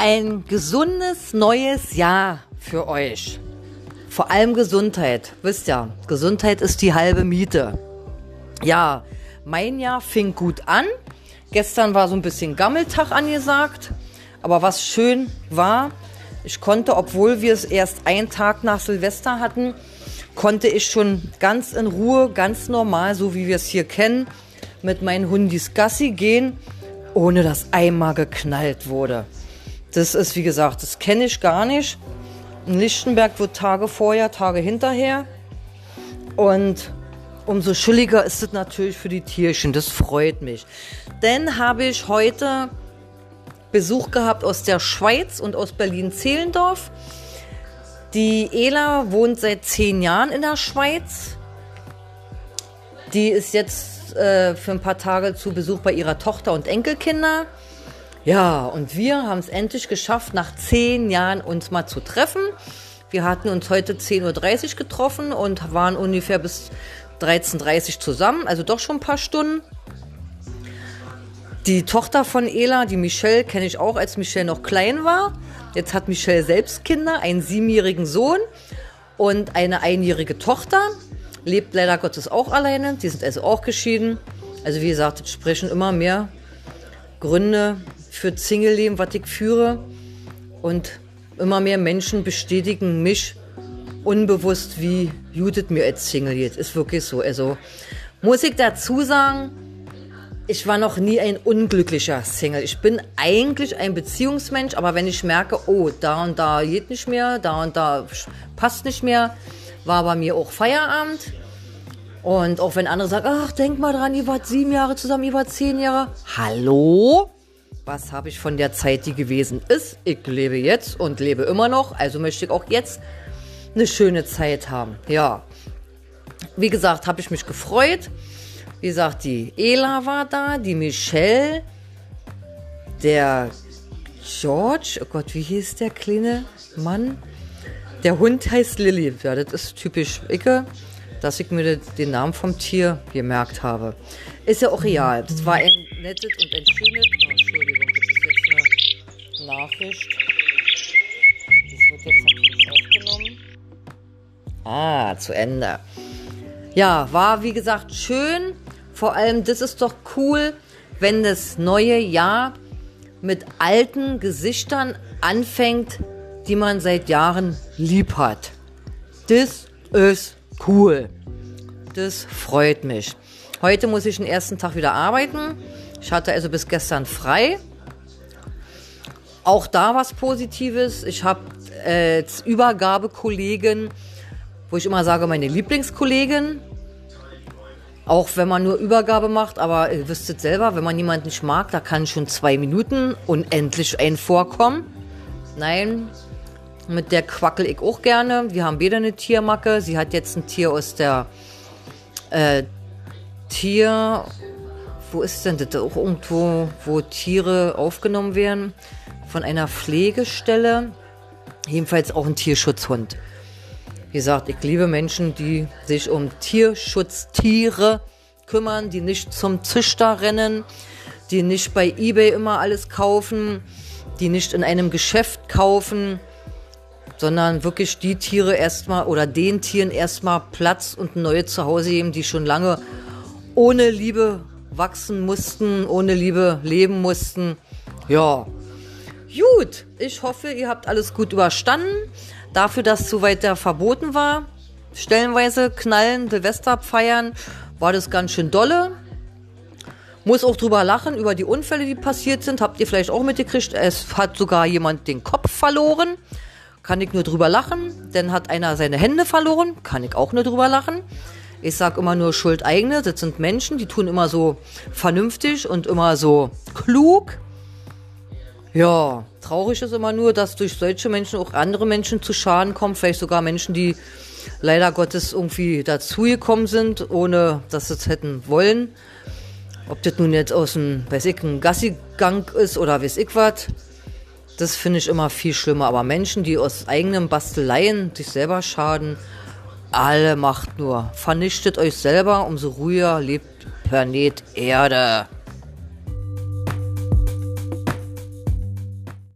ein gesundes neues Jahr für euch. Vor allem Gesundheit. Wisst ja, Gesundheit ist die halbe Miete. Ja, mein Jahr fing gut an. Gestern war so ein bisschen Gammeltag angesagt. Aber was schön war, ich konnte, obwohl wir es erst einen Tag nach Silvester hatten, konnte ich schon ganz in Ruhe, ganz normal, so wie wir es hier kennen, mit meinen Hundis Gassi gehen, ohne dass einmal geknallt wurde. Das ist, wie gesagt, das kenne ich gar nicht. In Lichtenberg wird Tage vorher, Tage hinterher. Und umso schulliger ist es natürlich für die Tierchen. Das freut mich. Denn habe ich heute Besuch gehabt aus der Schweiz und aus Berlin-Zehlendorf. Die Ela wohnt seit zehn Jahren in der Schweiz. Die ist jetzt äh, für ein paar Tage zu Besuch bei ihrer Tochter und Enkelkinder. Ja, und wir haben es endlich geschafft, nach zehn Jahren uns mal zu treffen. Wir hatten uns heute 10.30 Uhr getroffen und waren ungefähr bis 13.30 Uhr zusammen, also doch schon ein paar Stunden. Die Tochter von Ela, die Michelle, kenne ich auch, als Michelle noch klein war. Jetzt hat Michelle selbst Kinder, einen siebenjährigen Sohn und eine einjährige Tochter. Lebt leider Gottes auch alleine. Die sind also auch geschieden. Also wie gesagt, es sprechen immer mehr Gründe für Single-Leben, was ich führe. Und immer mehr Menschen bestätigen mich unbewusst, wie Judith mir als Single geht. Ist wirklich so. Also muss ich dazu sagen, ich war noch nie ein unglücklicher Single. Ich bin eigentlich ein Beziehungsmensch, aber wenn ich merke, oh, da und da geht nicht mehr, da und da passt nicht mehr, war bei mir auch Feierabend. Und auch wenn andere sagen, ach, denk mal dran, ihr wart sieben Jahre zusammen, ihr wart zehn Jahre. Hallo? Was habe ich von der Zeit, die gewesen ist? Ich lebe jetzt und lebe immer noch, also möchte ich auch jetzt eine schöne Zeit haben. Ja. Wie gesagt, habe ich mich gefreut. Wie gesagt, die Ela war da, die Michelle, der George, oh Gott, wie hieß der kleine Mann? Der Hund heißt Lilly. Ja, das ist typisch Icke, dass ich mir den Namen vom Tier gemerkt habe. Ist ja auch real. Das war ein nettes und ein schönes. Oh, Entschuldigung, jetzt eine Nachricht. Das wird jetzt aufgenommen. Ah, zu Ende. Ja, war wie gesagt schön. Vor allem, das ist doch cool, wenn das neue Jahr mit alten Gesichtern anfängt, die man seit Jahren lieb hat. Das ist cool. Das freut mich. Heute muss ich den ersten Tag wieder arbeiten. Ich hatte also bis gestern frei. Auch da was Positives. Ich habe äh, Übergabekollegen, wo ich immer sage, meine Lieblingskollegin. Auch wenn man nur Übergabe macht, aber ihr wisst es selber, wenn man jemanden nicht mag, da kann schon zwei Minuten unendlich ein vorkommen. Nein, mit der quackel ich auch gerne. Wir haben beide eine Tiermacke. Sie hat jetzt ein Tier aus der äh, Tier. Wo ist denn das? Auch irgendwo, wo Tiere aufgenommen werden. Von einer Pflegestelle. Jedenfalls auch ein Tierschutzhund. Wie gesagt, ich liebe Menschen, die sich um Tierschutztiere kümmern, die nicht zum Züchter rennen, die nicht bei eBay immer alles kaufen, die nicht in einem Geschäft kaufen, sondern wirklich die Tiere erstmal oder den Tieren erstmal Platz und ein neues Zuhause geben, die schon lange ohne Liebe wachsen mussten, ohne Liebe leben mussten. Ja. Gut, ich hoffe, ihr habt alles gut überstanden. Dafür, dass zu weit verboten war, stellenweise knallen, Silvester feiern, war das ganz schön dolle. Muss auch drüber lachen, über die Unfälle, die passiert sind. Habt ihr vielleicht auch mitgekriegt. Es hat sogar jemand den Kopf verloren. Kann ich nur drüber lachen. Dann hat einer seine Hände verloren. Kann ich auch nur drüber lachen. Ich sag immer nur Schuld eigene. Das sind Menschen, die tun immer so vernünftig und immer so klug. Ja, traurig ist immer nur, dass durch solche Menschen auch andere Menschen zu Schaden kommen. Vielleicht sogar Menschen, die leider Gottes irgendwie dazugekommen sind, ohne dass sie es hätten wollen. Ob das nun jetzt aus einem, weiß ich, ein Gassigang ist oder weiß ich was. Das finde ich immer viel schlimmer. Aber Menschen, die aus eigenen Basteleien sich selber schaden, alle macht nur. Vernichtet euch selber, umso ruhiger lebt Planet Erde.